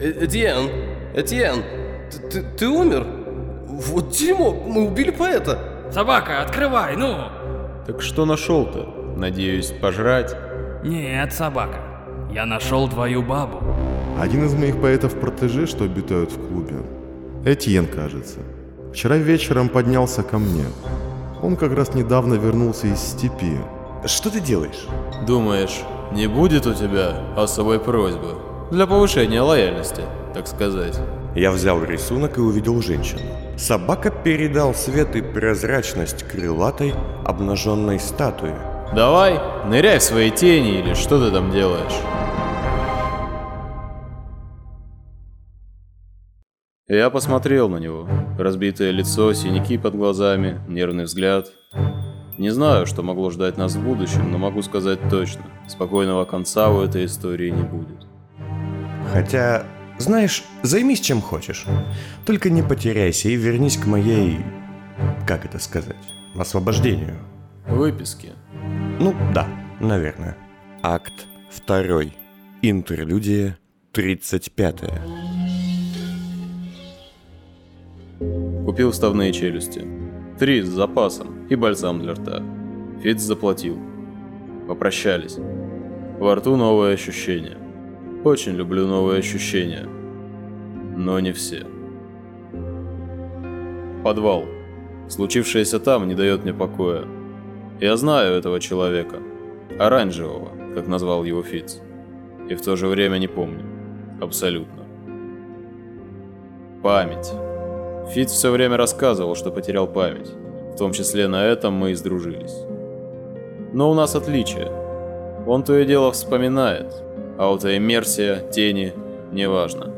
Э, Этьен, Этьен, ты, ты, ты умер? Вот дерьмо, мы убили поэта. Собака, открывай, ну! Так что нашел-то? Надеюсь, пожрать? Нет, собака. Я нашел твою бабу. Один из моих поэтов-протеже, что обитают в клубе. Этьен, кажется. Вчера вечером поднялся ко мне. Он как раз недавно вернулся из степи. Что ты делаешь? Думаешь, не будет у тебя особой просьбы? Для повышения лояльности, так сказать. Я взял рисунок и увидел женщину. Собака передал свет и прозрачность крылатой, обнаженной статуи. Давай, ныряй в свои тени или что ты там делаешь. Я посмотрел на него. Разбитое лицо, синяки под глазами, нервный взгляд. Не знаю, что могло ждать нас в будущем, но могу сказать точно. Спокойного конца у этой истории не будет. Хотя, знаешь, займись чем хочешь. Только не потеряйся и вернись к моей... Как это сказать? Освобождению. Выписки. Ну, да, наверное. Акт второй. Интерлюдия 35 Купил вставные челюсти. Три с запасом и бальзам для рта. Фиц заплатил. Попрощались. Во рту новые ощущения. Очень люблю новые ощущения. Но не все. Подвал. Случившееся там не дает мне покоя. Я знаю этого человека. Оранжевого, как назвал его Фиц. И в то же время не помню. Абсолютно. Память. Фиц все время рассказывал, что потерял память. В том числе на этом мы и сдружились. Но у нас отличие. Он то и дело вспоминает, а вот иммерсия, тени, не важно.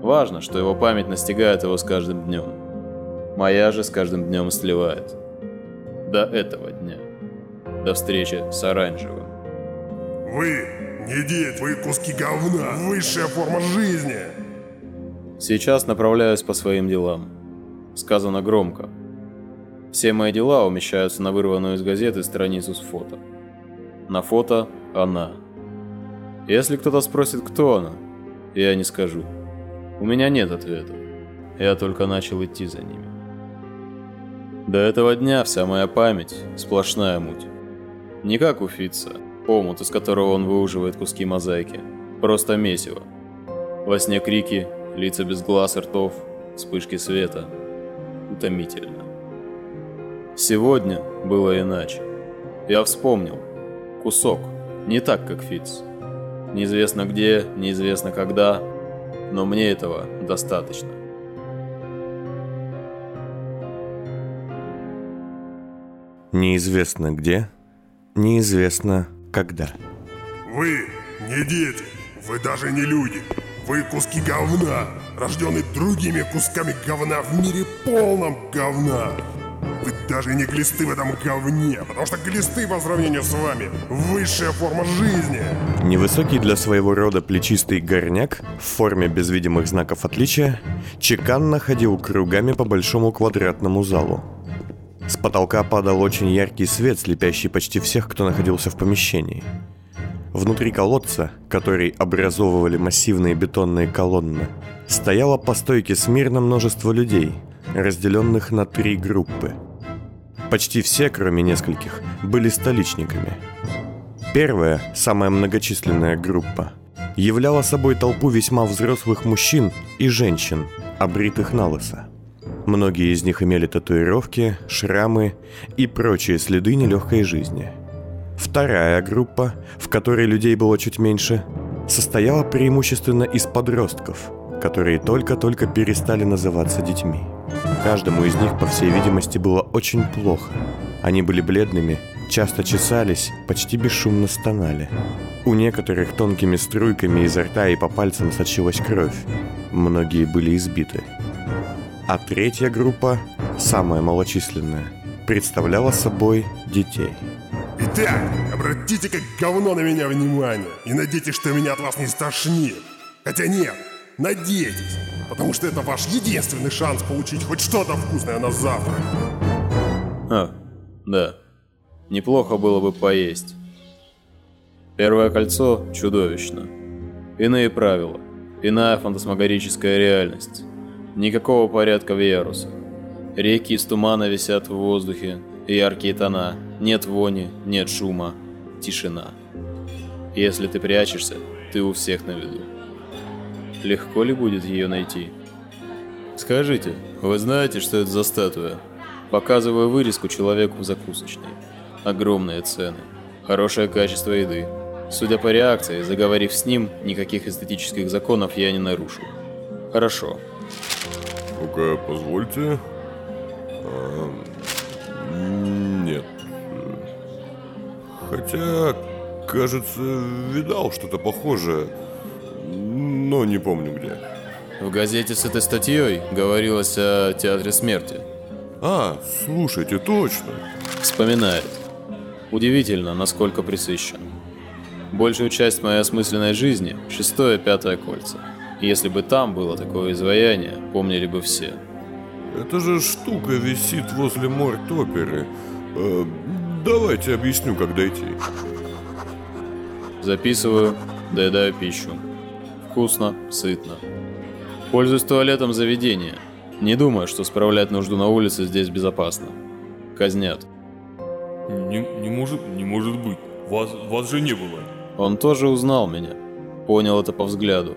Важно, что его память настигает его с каждым днем. Моя же с каждым днем сливает. До этого дня. До встречи с оранжевым. Вы не дети, вы куски говна, высшая форма жизни. Сейчас направляюсь по своим делам. Сказано громко. Все мои дела умещаются на вырванную из газеты страницу с фото. На фото она. Если кто-то спросит, кто она, я не скажу. У меня нет ответа. Я только начал идти за ними. До этого дня вся моя память – сплошная муть. Не как у Фитца, омут, из которого он выуживает куски мозаики. Просто месиво. Во сне крики, лица без глаз и ртов, вспышки света. Утомительно. Сегодня было иначе. Я вспомнил. Кусок. Не так, как Фитц. Неизвестно где, неизвестно когда, но мне этого достаточно. Неизвестно где, неизвестно когда. Вы не дети, вы даже не люди. Вы куски говна, рожденные другими кусками говна в мире полном говна. Вы даже не глисты в этом говне, потому что глисты по сравнению с вами высшая форма жизни. Невысокий для своего рода плечистый горняк в форме без видимых знаков отличия чеканно ходил кругами по большому квадратному залу. С потолка падал очень яркий свет, слепящий почти всех, кто находился в помещении. Внутри колодца, который образовывали массивные бетонные колонны, стояло по стойке смирно множество людей, разделенных на три группы. Почти все, кроме нескольких, были столичниками. Первая, самая многочисленная группа, являла собой толпу весьма взрослых мужчин и женщин, обритых на лысо. Многие из них имели татуировки, шрамы и прочие следы нелегкой жизни. Вторая группа, в которой людей было чуть меньше, состояла преимущественно из подростков, которые только-только перестали называться детьми. Каждому из них, по всей видимости, было очень плохо. Они были бледными, часто чесались, почти бесшумно стонали. У некоторых тонкими струйками изо рта и по пальцам сочилась кровь. Многие были избиты. А третья группа, самая малочисленная, представляла собой детей. Итак, обратите как говно на меня внимание и надейтесь, что меня от вас не стошнит. Хотя нет, надейтесь, потому что это ваш единственный шанс получить хоть что-то вкусное на завтрак. А, да. Неплохо было бы поесть. Первое кольцо чудовищно. Иные правила. Иная фантасмагорическая реальность. Никакого порядка в ярусах. Реки из тумана висят в воздухе, яркие тона, нет вони, нет шума, тишина. Если ты прячешься, ты у всех на виду. Легко ли будет ее найти? Скажите, вы знаете, что это за статуя? Показываю вырезку человеку в закусочной. Огромные цены, хорошее качество еды. Судя по реакции, заговорив с ним, никаких эстетических законов я не нарушу. Хорошо. Ну-ка, позвольте. А, нет. Хотя, кажется, видал что-то похожее, но не помню где. В газете с этой статьей говорилось о театре смерти. А, слушайте, точно. Вспоминает. Удивительно, насколько присыщен. Большую часть моей осмысленной жизни – шестое, пятое кольца. Если бы там было такое изваяние, помнили бы все. Эта же штука висит возле морд-оперы. Э, давайте объясню, как дойти. Записываю, доедаю пищу. Вкусно, сытно. Пользуюсь туалетом заведения. Не думаю, что справлять нужду на улице здесь безопасно. Казнят. Не, не может, не может быть. Вас, вас же не было. Он тоже узнал меня. Понял это по взгляду.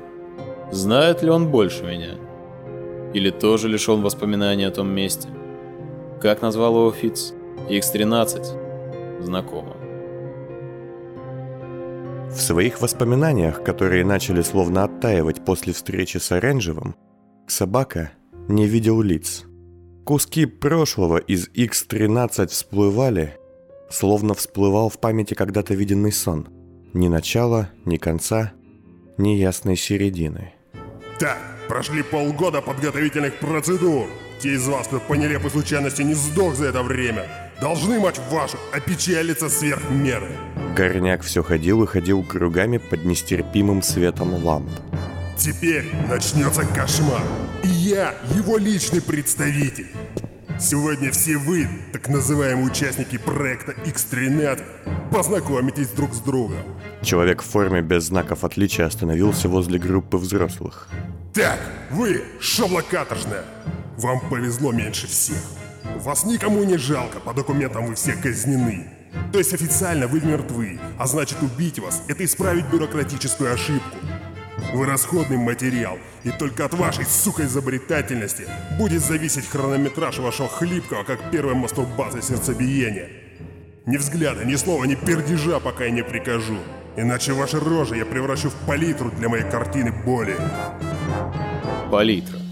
Знает ли он больше меня? Или тоже лишен воспоминаний о том месте? Как назвал его Фиц? X13. Знакомо. В своих воспоминаниях, которые начали словно оттаивать после встречи с Оранжевым, собака не видел лиц. Куски прошлого из X13 всплывали, словно всплывал в памяти когда-то виденный сон. Ни начала, ни конца, ни ясной середины. Так, прошли полгода подготовительных процедур. Те из вас, кто по нелепой случайности не сдох за это время, должны, мать вашу, опечалиться сверх меры. Горняк все ходил и ходил кругами под нестерпимым светом ламп. Теперь начнется кошмар. И я его личный представитель. Сегодня все вы, так называемые участники проекта X13, познакомитесь друг с другом. Человек в форме без знаков отличия остановился возле группы взрослых. Так, вы, шобла каторжная, вам повезло меньше всех. Вас никому не жалко, по документам вы все казнены. То есть официально вы мертвы, а значит убить вас – это исправить бюрократическую ошибку. Вы расходный материал, и только от вашей, сука, изобретательности будет зависеть хронометраж вашего хлипкого, как первая мастурбация сердцебиения. Ни взгляда, ни слова, ни пердежа, пока я не прикажу. Иначе ваши рожи я превращу в палитру для моей картины боли. Палитра.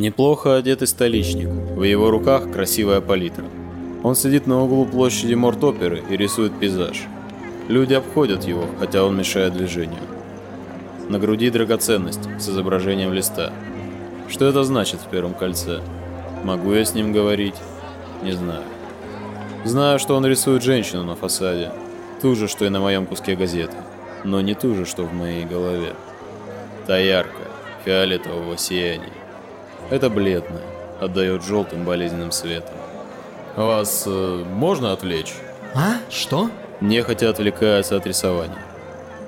Неплохо одетый столичник. В его руках красивая палитра. Он сидит на углу площади Морт-оперы и рисует пейзаж. Люди обходят его, хотя он мешает движению. На груди драгоценность с изображением листа. Что это значит в первом кольце? Могу я с ним говорить? Не знаю. Знаю, что он рисует женщину на фасаде. Ту же, что и на моем куске газеты. Но не ту же, что в моей голове. Та яркая, фиолетового сияния. Это бледное, отдает желтым болезненным светом. Вас э, можно отвлечь? А? Что? Нехотя отвлекается от рисования.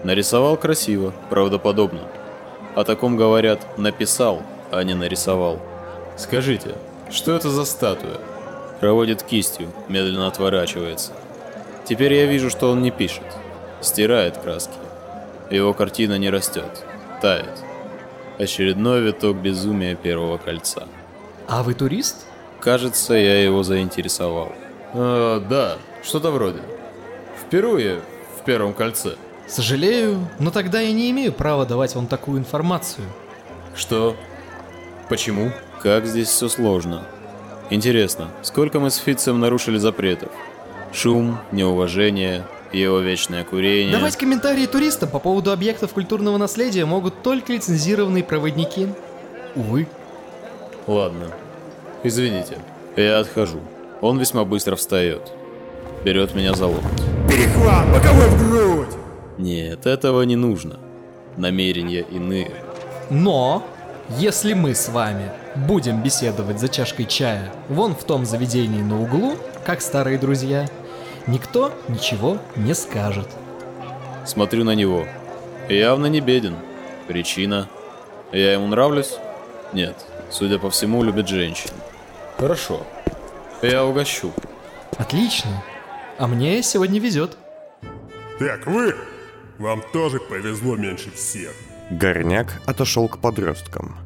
Нарисовал красиво, правдоподобно. О таком говорят «написал», а не «нарисовал». Скажите, что это за статуя? Проводит кистью, медленно отворачивается. Теперь я вижу, что он не пишет. Стирает краски. Его картина не растет, тает. Очередной виток безумия первого кольца. А вы турист? Кажется, я его заинтересовал. Э, да, что-то вроде. Впервые в первом кольце. Сожалею, но тогда я не имею права давать вам такую информацию. Что? Почему? Как здесь все сложно. Интересно, сколько мы с Фитцем нарушили запретов? Шум, неуважение, его вечное курение. Давать комментарии туристам по поводу объектов культурного наследия могут только лицензированные проводники. Увы. Ладно. Извините, я отхожу. Он весьма быстро встает. Берет меня за локоть. Перехват, боковой в грудь! Нет, этого не нужно. Намерения иные. Но, если мы с вами будем беседовать за чашкой чая вон в том заведении на углу, как старые друзья, никто ничего не скажет. Смотрю на него. Явно не беден. Причина? Я ему нравлюсь? Нет. Судя по всему, любит женщин. Хорошо. Я угощу. Отлично. А мне сегодня везет. Так, вы! Вам тоже повезло меньше всех. Горняк отошел к подросткам.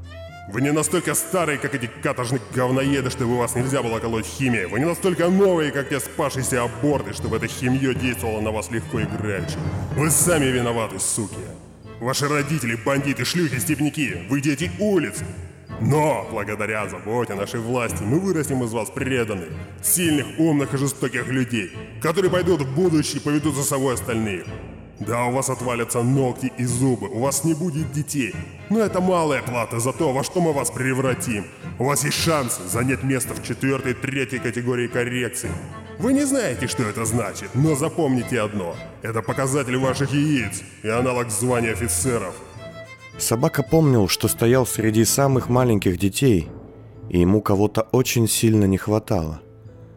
Вы не настолько старые, как эти каторжные говноеды, чтобы вас нельзя было колоть химией. Вы не настолько новые, как те спавшиеся аборты, чтобы эта химия действовала на вас легко играюще. Вы сами виноваты, суки. Ваши родители, бандиты, шлюхи, степняки, вы дети улиц. Но, благодаря заботе нашей власти, мы вырастим из вас преданных, сильных, умных и жестоких людей, которые пойдут в будущее и поведут за собой остальных. Да, у вас отвалятся ногти и зубы, у вас не будет детей. Но это малая плата за то, во что мы вас превратим. У вас есть шанс занять место в четвертой третьей категории коррекции. Вы не знаете, что это значит, но запомните одно. Это показатель ваших яиц и аналог звания офицеров. Собака помнил, что стоял среди самых маленьких детей, и ему кого-то очень сильно не хватало.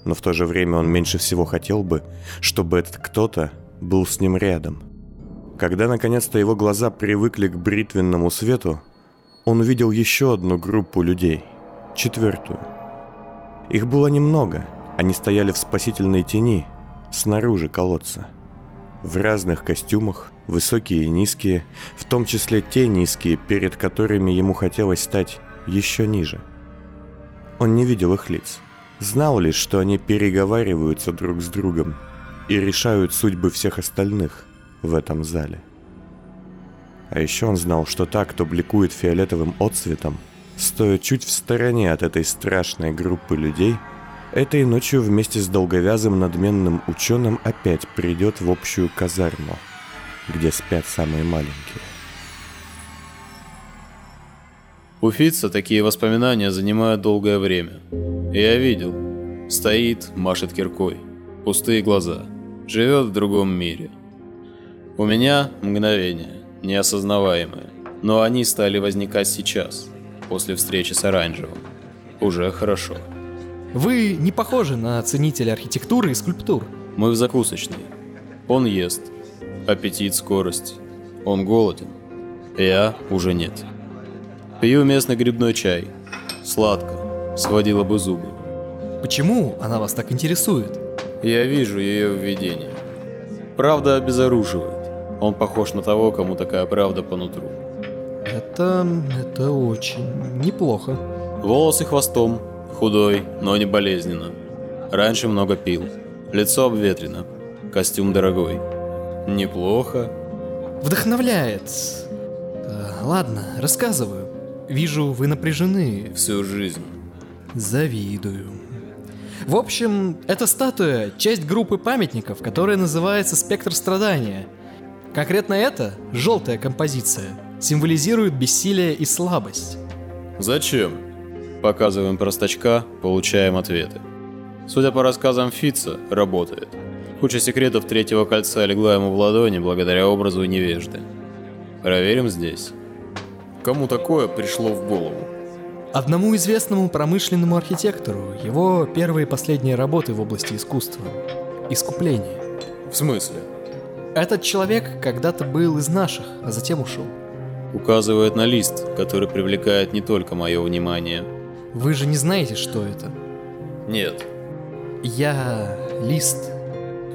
Но в то же время он меньше всего хотел бы, чтобы этот кто-то был с ним рядом. Когда наконец-то его глаза привыкли к бритвенному свету, он увидел еще одну группу людей, четвертую. Их было немного, они стояли в спасительной тени, снаружи колодца. В разных костюмах, высокие и низкие, в том числе те низкие, перед которыми ему хотелось стать еще ниже. Он не видел их лиц, знал лишь, что они переговариваются друг с другом и решают судьбы всех остальных в этом зале. А еще он знал, что та, кто бликует фиолетовым отцветом, стоя чуть в стороне от этой страшной группы людей, этой ночью вместе с долговязым надменным ученым опять придет в общую казарму, где спят самые маленькие. У Фитца такие воспоминания занимают долгое время. Я видел. Стоит, машет киркой. Пустые глаза. Живет в другом мире. У меня мгновение, неосознаваемое. Но они стали возникать сейчас, после встречи с Оранжевым. Уже хорошо. Вы не похожи на ценителя архитектуры и скульптур. Мы в закусочной. Он ест. Аппетит, скорость. Он голоден. Я уже нет. Пью местный грибной чай. Сладко. Сводила бы зубы. Почему она вас так интересует? Я вижу ее в видении. Правда обезоруживает. Он похож на того, кому такая правда по нутру. Это... это очень неплохо. Волосы хвостом, худой, но не болезненно. Раньше много пил. Лицо обветрено. Костюм дорогой. Неплохо. Вдохновляет. Да, ладно, рассказываю. Вижу, вы напряжены. Всю жизнь. Завидую. В общем, эта статуя – часть группы памятников, которая называется «Спектр страдания». Конкретно это, желтая композиция, символизирует бессилие и слабость. Зачем? Показываем простачка, получаем ответы. Судя по рассказам Фитца, работает. Куча секретов третьего кольца легла ему в ладони благодаря образу невежды. Проверим здесь. Кому такое пришло в голову? Одному известному промышленному архитектору его первые и последние работы в области искусства. Искупление. В смысле? Этот человек когда-то был из наших, а затем ушел. Указывает на лист, который привлекает не только мое внимание. Вы же не знаете, что это? Нет. Я лист.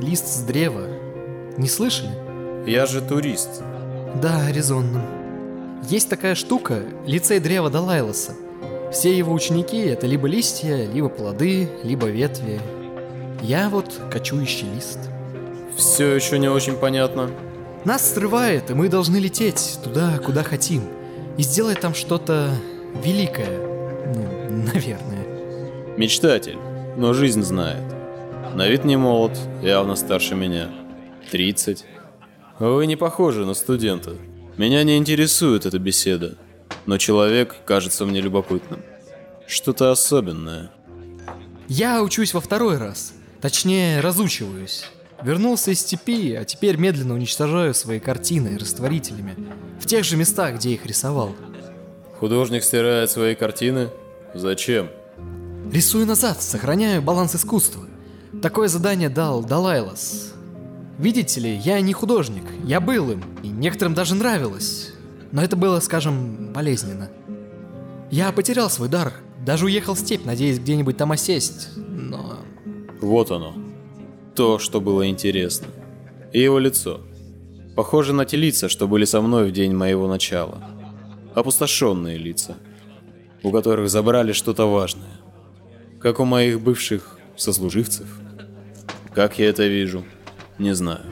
Лист с древа. Не слышали? Я же турист. Да, резонно. Есть такая штука, лицей древа Далайлоса. Все его ученики — это либо листья, либо плоды, либо ветви. Я вот кочующий лист. Все еще не очень понятно. Нас срывает, и мы должны лететь туда, куда хотим. И сделать там что-то великое. Ну, наверное. Мечтатель, но жизнь знает. На вид не молод, явно старше меня. 30. Вы не похожи на студента. Меня не интересует эта беседа, но человек кажется мне любопытным. Что-то особенное. Я учусь во второй раз. Точнее, разучиваюсь. Вернулся из степи, а теперь медленно уничтожаю свои картины растворителями. В тех же местах, где их рисовал. Художник стирает свои картины? Зачем? Рисую назад, сохраняю баланс искусства. Такое задание дал Далайлас. Видите ли, я не художник, я был им, и некоторым даже нравилось. но это было, скажем, болезненно. Я потерял свой дар, даже уехал в степь, надеясь где-нибудь там осесть, но... Вот оно. То, что было интересно. И его лицо. Похоже на те лица, что были со мной в день моего начала. Опустошенные лица, у которых забрали что-то важное. Как у моих бывших сослуживцев. Как я это вижу, не знаю.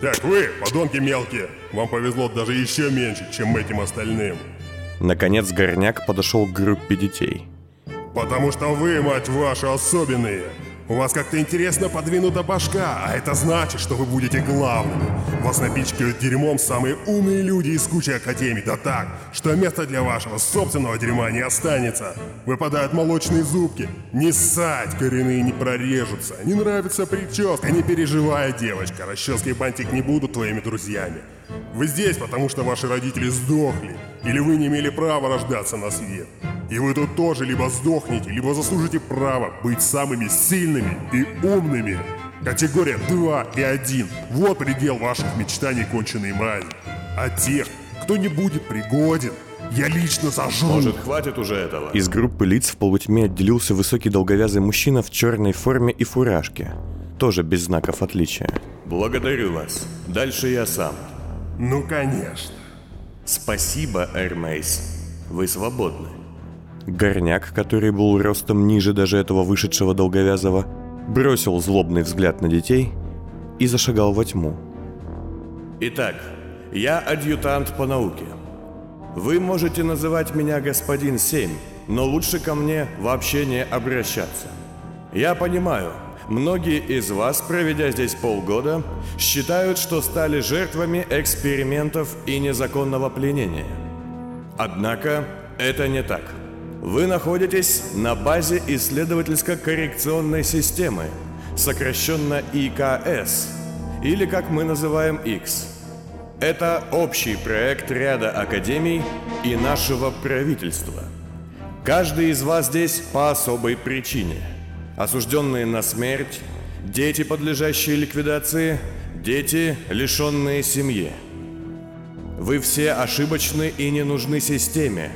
Так вы, подонки мелкие, вам повезло даже еще меньше, чем этим остальным. Наконец Горняк подошел к группе детей. Потому что вы, мать вашу, особенные. У вас как-то интересно подвинута башка, а это значит, что вы будете главными. Вас напичкают дерьмом самые умные люди из кучи академий, да так, что места для вашего собственного дерьма не останется. Выпадают молочные зубки. Не ссать, коренные не прорежутся. Не нравится прическа, не переживай, девочка. Расчески и бантик не будут твоими друзьями. Вы здесь, потому что ваши родители сдохли, или вы не имели права рождаться на свет. И вы тут тоже либо сдохнете, либо заслужите право быть самыми сильными и умными. Категория 2 и 1. Вот предел ваших мечтаний, конченые мрази. А тех, кто не будет пригоден, я лично сожру. Может, хватит уже этого? Из группы лиц в полутьме отделился высокий долговязый мужчина в черной форме и фуражке. Тоже без знаков отличия. Благодарю вас. Дальше я сам. Ну, конечно. Спасибо, Эрмейс. Вы свободны. Горняк, который был ростом ниже даже этого вышедшего долговязого, бросил злобный взгляд на детей и зашагал во тьму. Итак, я адъютант по науке. Вы можете называть меня господин Семь, но лучше ко мне вообще не обращаться. Я понимаю, многие из вас, проведя здесь полгода, считают, что стали жертвами экспериментов и незаконного пленения. Однако это не так. Вы находитесь на базе исследовательско-коррекционной системы, сокращенно ИКС, или как мы называем X. Это общий проект ряда академий и нашего правительства. Каждый из вас здесь по особой причине. Осужденные на смерть, дети, подлежащие ликвидации, дети, лишенные семьи. Вы все ошибочны и не нужны системе,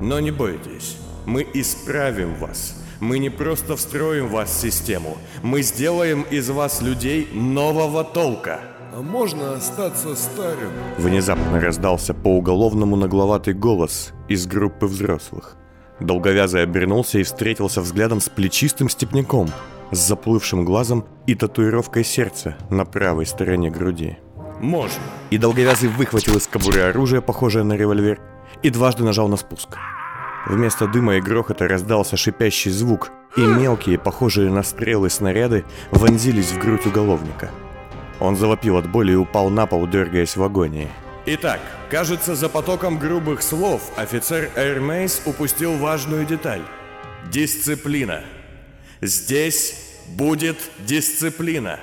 но не бойтесь, мы исправим вас. Мы не просто встроим вас в систему, мы сделаем из вас людей нового толка. А можно остаться старым? Внезапно раздался по уголовному нагловатый голос из группы взрослых. Долговязый обернулся и встретился взглядом с плечистым степняком, с заплывшим глазом и татуировкой сердца на правой стороне груди. Можно. И долговязый выхватил из кобуры оружие, похожее на револьвер, и дважды нажал на спуск. Вместо дыма и грохота раздался шипящий звук, и мелкие, похожие на стрелы снаряды, вонзились в грудь уголовника. Он завопил от боли и упал на пол, дергаясь в агонии. Итак, кажется, за потоком грубых слов офицер Эрмейс упустил важную деталь. Дисциплина. Здесь будет дисциплина.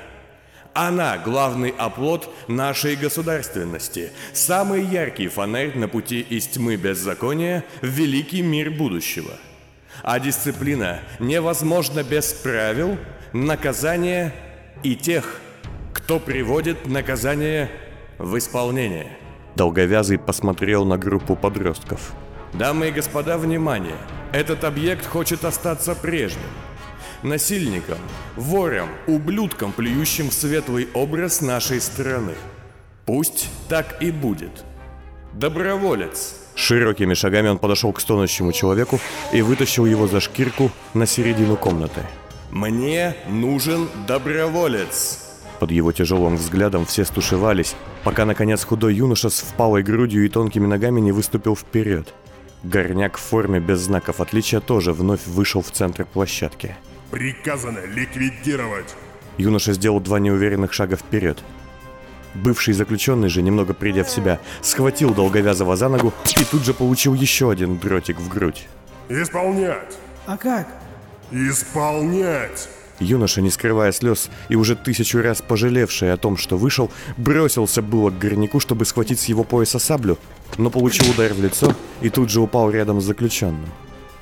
Она – главный оплот нашей государственности, самый яркий фонарь на пути из тьмы беззакония в великий мир будущего. А дисциплина невозможна без правил, наказания и тех, кто приводит наказание в исполнение. Долговязый посмотрел на группу подростков. Дамы и господа, внимание! Этот объект хочет остаться прежним насильникам, ворам, ублюдкам, плюющим в светлый образ нашей страны. Пусть так и будет. Доброволец. Широкими шагами он подошел к стонущему человеку и вытащил его за шкирку на середину комнаты. «Мне нужен доброволец!» Под его тяжелым взглядом все стушевались, пока, наконец, худой юноша с впалой грудью и тонкими ногами не выступил вперед. Горняк в форме без знаков отличия тоже вновь вышел в центр площадки. Приказано ликвидировать. Юноша сделал два неуверенных шага вперед. Бывший заключенный же, немного придя в себя, схватил долговязого за ногу и тут же получил еще один дротик в грудь. Исполнять! А как? Исполнять! Юноша, не скрывая слез и уже тысячу раз пожалевший о том, что вышел, бросился было к горняку, чтобы схватить с его пояса саблю, но получил удар в лицо и тут же упал рядом с заключенным.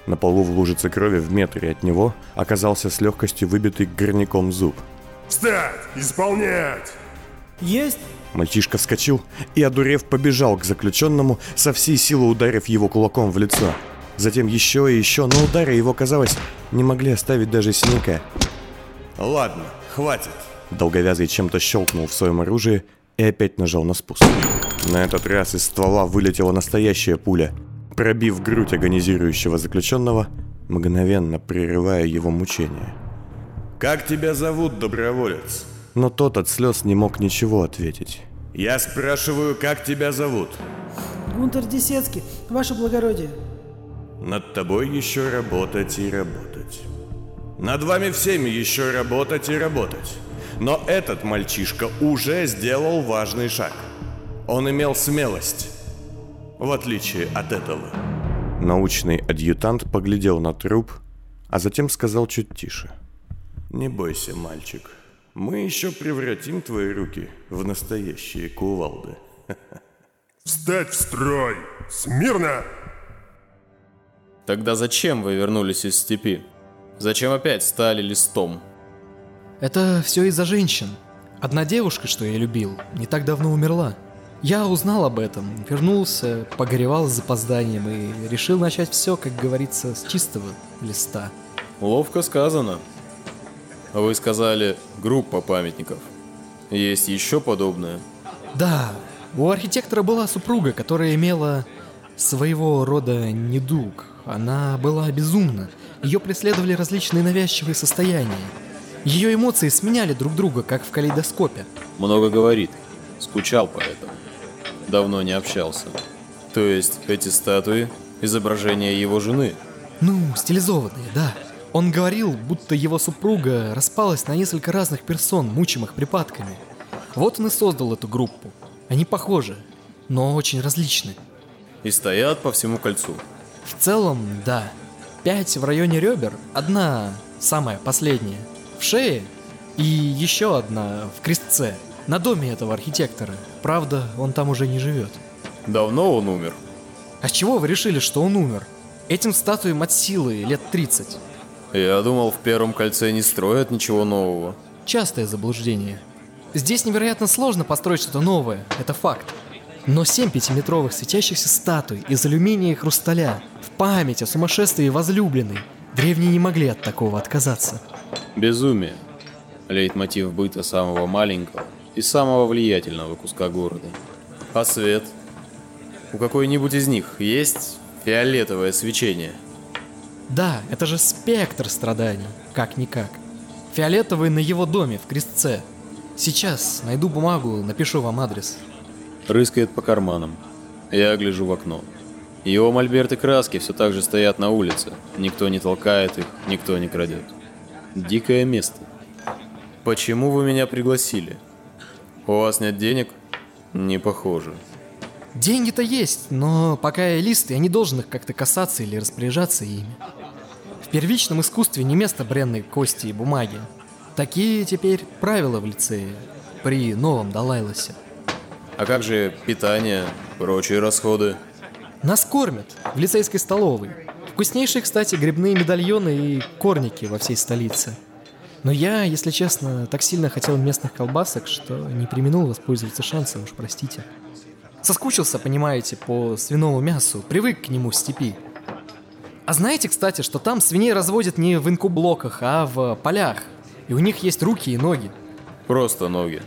На полу в лужице крови в метре от него оказался с легкостью выбитый горняком зуб. Встать! Исполнять! Есть? Мальчишка вскочил и, одурев, побежал к заключенному, со всей силы ударив его кулаком в лицо. Затем еще и еще, но удары его, казалось, не могли оставить даже синяка. Ладно, хватит. Долговязый чем-то щелкнул в своем оружии и опять нажал на спуск. На этот раз из ствола вылетела настоящая пуля, пробив грудь агонизирующего заключенного, мгновенно прерывая его мучения. Как тебя зовут, доброволец? Но тот от слез не мог ничего ответить. Я спрашиваю, как тебя зовут? Гунтер Десецкий, ваше благородие. Над тобой еще работать и работать. Над вами всеми еще работать и работать. Но этот мальчишка уже сделал важный шаг. Он имел смелость. В отличие от этого. Научный адъютант поглядел на труп, а затем сказал чуть тише. Не бойся, мальчик. Мы еще превратим твои руки в настоящие кувалды. Встать в строй! Смирно! Тогда зачем вы вернулись из степи? Зачем опять стали листом? Это все из-за женщин. Одна девушка, что я любил, не так давно умерла. Я узнал об этом, вернулся, погоревал с запозданием и решил начать все, как говорится, с чистого листа. Ловко сказано. Вы сказали группа памятников. Есть еще подобное? Да, у архитектора была супруга, которая имела своего рода недуг. Она была безумна. Ее преследовали различные навязчивые состояния. Ее эмоции сменяли друг друга, как в калейдоскопе. Много говорит. Скучал по этому. Давно не общался. То есть эти статуи – изображения его жены? Ну, стилизованные, да. Он говорил, будто его супруга распалась на несколько разных персон, мучимых припадками. Вот он и создал эту группу. Они похожи, но очень различны. И стоят по всему кольцу. В целом, да. Пять в районе ребер, одна, самая последняя, в шее и еще одна в крестце, на доме этого архитектора. Правда, он там уже не живет. Давно он умер? А чего вы решили, что он умер? Этим статуям от силы лет 30. Я думал, в первом кольце не строят ничего нового. Частое заблуждение. Здесь невероятно сложно построить что-то новое, это факт. Но семь пятиметровых светящихся статуй из алюминия и хрусталя в память о сумасшествии возлюбленной. Древние не могли от такого отказаться. Безумие. Лейтмотив быта самого маленького и самого влиятельного куска города. А свет? У какой-нибудь из них есть фиолетовое свечение? Да, это же спектр страданий, как-никак. Фиолетовый на его доме, в крестце. Сейчас найду бумагу, напишу вам адрес. Рыскает по карманам. Я гляжу в окно. Его мольберты краски все так же стоят на улице. Никто не толкает их, никто не крадет. Дикое место. Почему вы меня пригласили? У вас нет денег? Не похоже. Деньги-то есть, но пока я лист, я не должен их как-то касаться или распоряжаться ими. В первичном искусстве не место бренной кости и бумаги. Такие теперь правила в лицее при новом Далайласе. А как же питание, прочие расходы? Нас кормят в лицейской столовой. Вкуснейшие, кстати, грибные медальоны и корники во всей столице. Но я, если честно, так сильно хотел местных колбасок, что не применул воспользоваться шансом, уж простите. Соскучился, понимаете, по свиному мясу, привык к нему в степи. А знаете, кстати, что там свиней разводят не в инкублоках, а в полях. И у них есть руки и ноги. Просто ноги.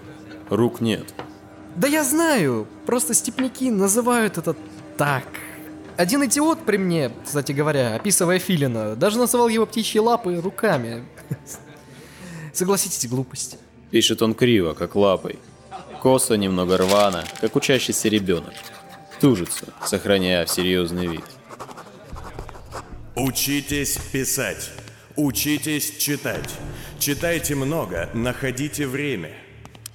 Рук нет. Да я знаю, просто степняки называют это так. Один идиот при мне, кстати говоря, описывая филина, даже называл его птичьи лапы руками. Согласитесь, глупость. Пишет он криво, как лапой. Косо немного рвано, как учащийся ребенок. Тужится, сохраняя серьезный вид. Учитесь писать. Учитесь читать. Читайте много, находите время.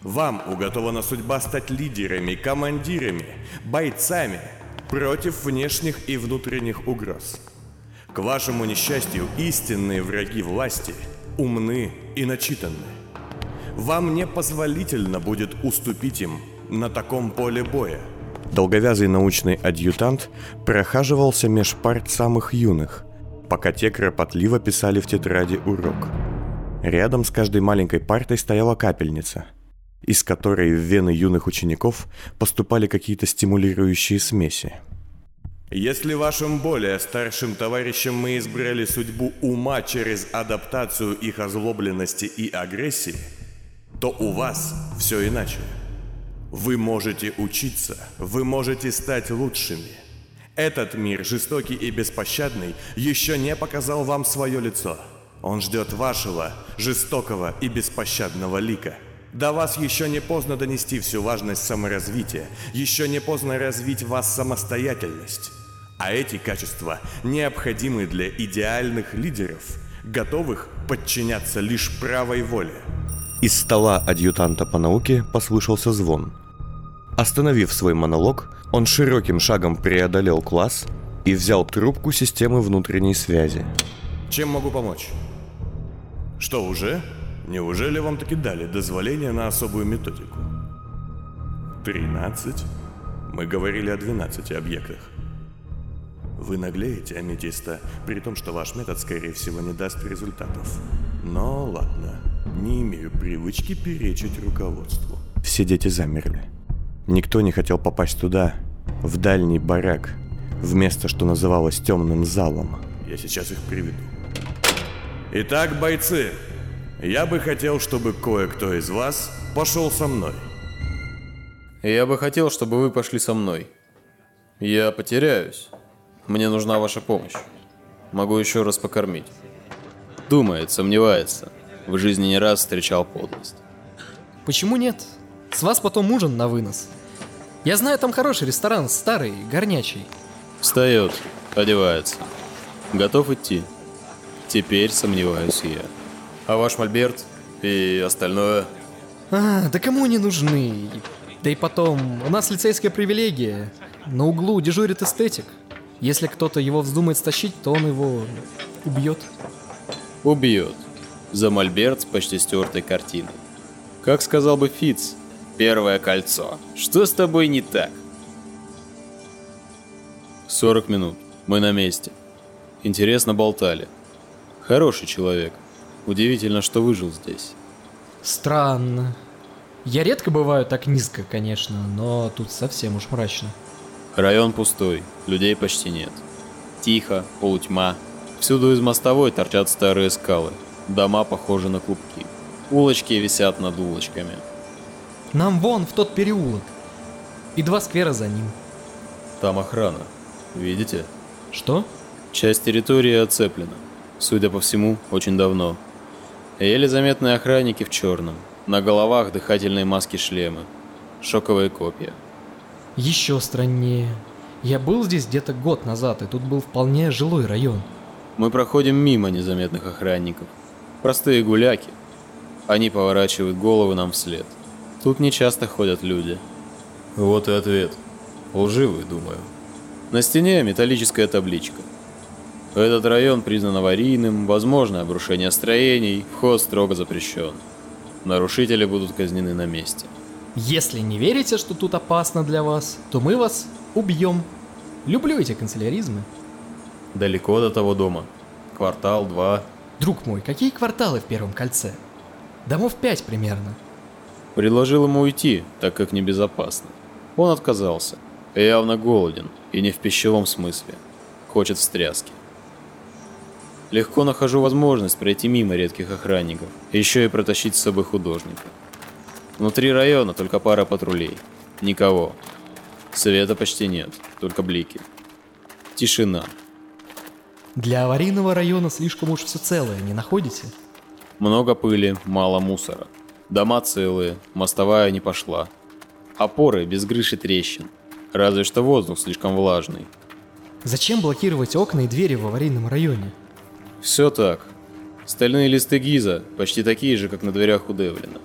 Вам уготована судьба стать лидерами, командирами, бойцами против внешних и внутренних угроз. К вашему несчастью, истинные враги власти умны и начитаны. Вам не позволительно будет уступить им на таком поле боя. Долговязый научный адъютант прохаживался меж парт самых юных, пока те кропотливо писали в тетради урок. Рядом с каждой маленькой партой стояла капельница. Из которой в вены юных учеников поступали какие-то стимулирующие смеси. Если вашим более старшим товарищам мы избрали судьбу ума через адаптацию их озлобленности и агрессии, то у вас все иначе. Вы можете учиться, вы можете стать лучшими. Этот мир, жестокий и беспощадный, еще не показал вам свое лицо. Он ждет вашего, жестокого и беспощадного лика – до вас еще не поздно донести всю важность саморазвития, еще не поздно развить в вас самостоятельность. А эти качества необходимы для идеальных лидеров, готовых подчиняться лишь правой воле. Из стола адъютанта по науке послышался звон. Остановив свой монолог, он широким шагом преодолел класс и взял трубку системы внутренней связи. Чем могу помочь? Что, уже? Неужели вам таки дали дозволение на особую методику? 13? Мы говорили о 12 объектах. Вы наглеете, аметиста, при том, что ваш метод, скорее всего, не даст результатов. Но ладно, не имею привычки перечить руководству. Все дети замерли. Никто не хотел попасть туда, в дальний барак, в место, что называлось темным залом. Я сейчас их приведу. Итак, бойцы, я бы хотел, чтобы кое-кто из вас пошел со мной. Я бы хотел, чтобы вы пошли со мной. Я потеряюсь. Мне нужна ваша помощь. Могу еще раз покормить. Думает, сомневается. В жизни не раз встречал подлость. Почему нет? С вас потом ужин на вынос. Я знаю, там хороший ресторан, старый, горнячий. Встает, одевается. Готов идти. Теперь сомневаюсь я. А ваш мольберт и остальное? А, да кому они нужны? Да и потом, у нас лицейская привилегия. На углу дежурит эстетик. Если кто-то его вздумает стащить, то он его убьет. Убьет. За мольберт с почти стертой картиной. Как сказал бы Фиц, первое кольцо. Что с тобой не так? 40 минут. Мы на месте. Интересно болтали. Хороший человек. Удивительно, что выжил здесь. Странно. Я редко бываю так низко, конечно, но тут совсем уж мрачно. Район пустой, людей почти нет. Тихо, полутьма. Всюду из мостовой торчат старые скалы. Дома похожи на клубки. Улочки висят над улочками. Нам вон в тот переулок. И два сквера за ним. Там охрана. Видите? Что? Часть территории оцеплена. Судя по всему, очень давно. Еле заметные охранники в черном. На головах дыхательные маски-шлемы. Шоковые копья. Еще страннее. Я был здесь где-то год назад, и тут был вполне жилой район. Мы проходим мимо незаметных охранников. Простые гуляки. Они поворачивают головы нам вслед. Тут не часто ходят люди. Вот и ответ. Лживый, думаю. На стене металлическая табличка. Этот район признан аварийным, возможно обрушение строений, вход строго запрещен. Нарушители будут казнены на месте. Если не верите, что тут опасно для вас, то мы вас убьем. Люблю эти канцеляризмы. Далеко до того дома. Квартал, два. Друг мой, какие кварталы в первом кольце? Домов пять примерно. Предложил ему уйти, так как небезопасно. Он отказался. Явно голоден, и не в пищевом смысле. Хочет встряски. Легко нахожу возможность пройти мимо редких охранников, еще и протащить с собой художника. Внутри района только пара патрулей. Никого. Света почти нет, только блики. Тишина. Для аварийного района слишком уж все целое, не находите? Много пыли, мало мусора. Дома целые, мостовая не пошла. Опоры без крыши трещин. Разве что воздух слишком влажный. Зачем блокировать окна и двери в аварийном районе? Все так. Стальные листы Гиза почти такие же, как на дверях у Девлина.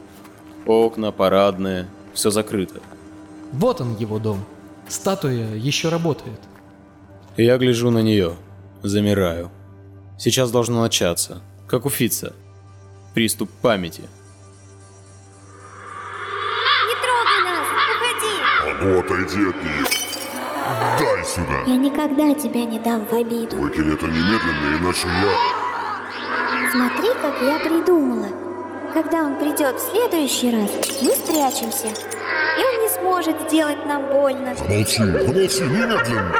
Окна, парадные, все закрыто. Вот он, его дом. Статуя еще работает. Я гляжу на нее, замираю. Сейчас должно начаться, как у Фица. Приступ памяти. Не трогай нас! Уходи! А ну отойди от нее! Дай сюда! Я никогда тебя не дам в обиду. Выкинь это немедленно, иначе я... Смотри, как я придумала. когда он придет в следующий раз, мы спрячемся. И он не сможет сделать нам больно. Молчи, помолчи немедленно!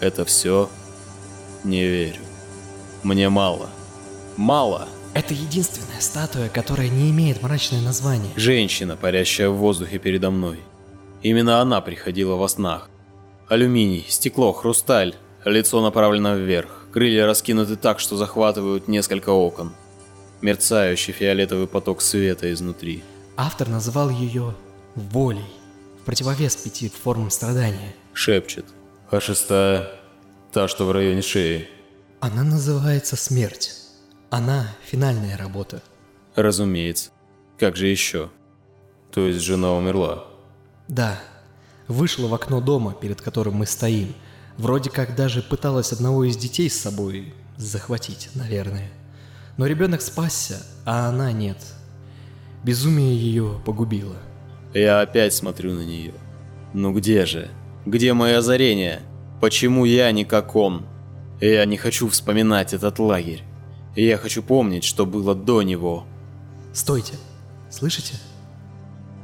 Это все? Не верю. Мне мало. Мало. Это единственная статуя, которая не имеет мрачное название. Женщина, парящая в воздухе передо мной. Именно она приходила во снах. Алюминий, стекло, хрусталь. Лицо направлено вверх. Крылья раскинуты так, что захватывают несколько окон. Мерцающий фиолетовый поток света изнутри. Автор называл ее волей, в противовес пяти формам страдания. Шепчет. А шестая? Та, что в районе шеи. Она называется смерть. Она финальная работа. Разумеется. Как же еще? То есть жена умерла? Да, вышла в окно дома, перед которым мы стоим. Вроде как даже пыталась одного из детей с собой захватить, наверное. Но ребенок спасся, а она нет. Безумие ее погубило. Я опять смотрю на нее. Ну где же? Где мое озарение? Почему я не как он? Я не хочу вспоминать этот лагерь. Я хочу помнить, что было до него. Стойте. Слышите?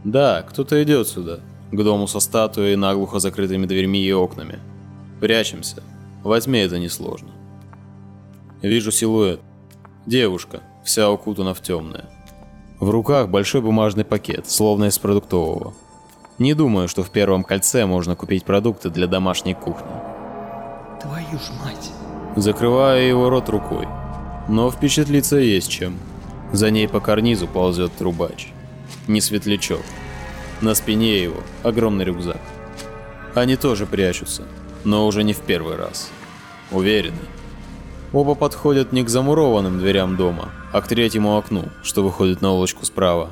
Да, кто-то идет сюда, к дому со статуей, наглухо закрытыми дверьми и окнами. Прячемся. Во тьме это несложно. Вижу силуэт. Девушка, вся укутана в темное. В руках большой бумажный пакет, словно из продуктового. Не думаю, что в первом кольце можно купить продукты для домашней кухни. Твою ж мать. Закрываю его рот рукой. Но впечатлиться есть чем. За ней по карнизу ползет трубач. Не светлячок. На спине его огромный рюкзак. Они тоже прячутся, но уже не в первый раз. Уверены. Оба подходят не к замурованным дверям дома, а к третьему окну, что выходит на улочку справа.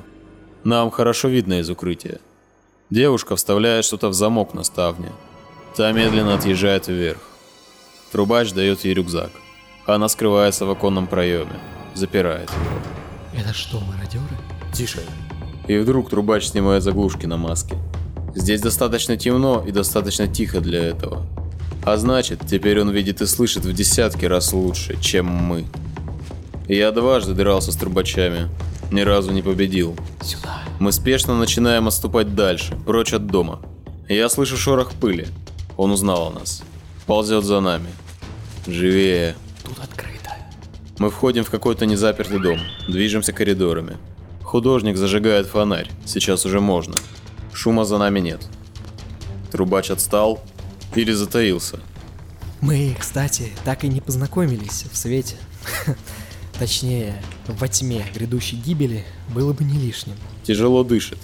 Нам хорошо видно из укрытия. Девушка вставляет что-то в замок на ставне. Та медленно отъезжает вверх. Трубач дает ей рюкзак. Она скрывается в оконном проеме. Запирает его. Это что, мародеры? Тише. И вдруг трубач снимает заглушки на маске. Здесь достаточно темно и достаточно тихо для этого. А значит, теперь он видит и слышит в десятки раз лучше, чем мы. Я дважды дрался с трубачами. Ни разу не победил. Сюда. Мы спешно начинаем отступать дальше, прочь от дома. Я слышу шорох пыли. Он узнал о нас. Ползет за нами. Живее. Мы входим в какой-то незапертый дом. Движемся коридорами. Художник зажигает фонарь. Сейчас уже можно. Шума за нами нет. Трубач отстал или затаился. Мы, кстати, так и не познакомились в свете. Точнее, во тьме грядущей гибели было бы не лишним. Тяжело дышит.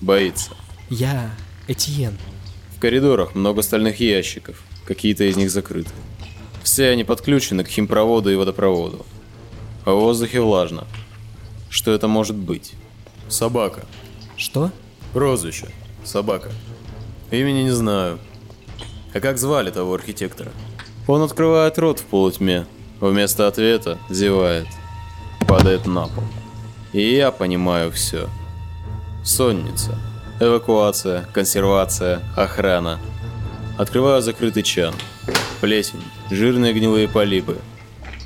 Боится. Я Этьен. В коридорах много стальных ящиков. Какие-то из них закрыты. Все они подключены к химпроводу и водопроводу. А в воздухе влажно. Что это может быть? Собака. Что? Прозвище. Собака. Имени не знаю. А как звали того архитектора? Он открывает рот в полутьме. Вместо ответа зевает. Падает на пол. И я понимаю все. Сонница. Эвакуация, консервация, охрана. Открываю закрытый чан. Плесень, жирные гнилые полипы.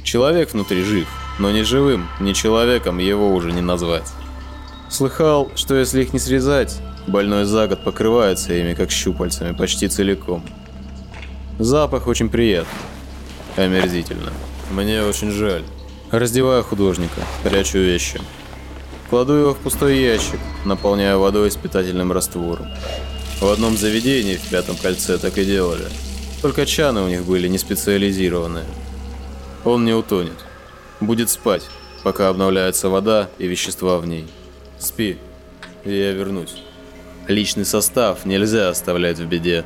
Человек внутри жив, но ни живым, ни человеком его уже не назвать. Слыхал, что если их не срезать, больной за год покрывается ими, как щупальцами, почти целиком. Запах очень приятный. Омерзительно. Мне очень жаль. Раздеваю художника, прячу вещи. Кладу его в пустой ящик, наполняю водой с питательным раствором. В одном заведении в пятом кольце так и делали. Только чаны у них были не специализированные. Он не утонет. Будет спать, пока обновляется вода и вещества в ней. Спи, и я вернусь. Личный состав нельзя оставлять в беде.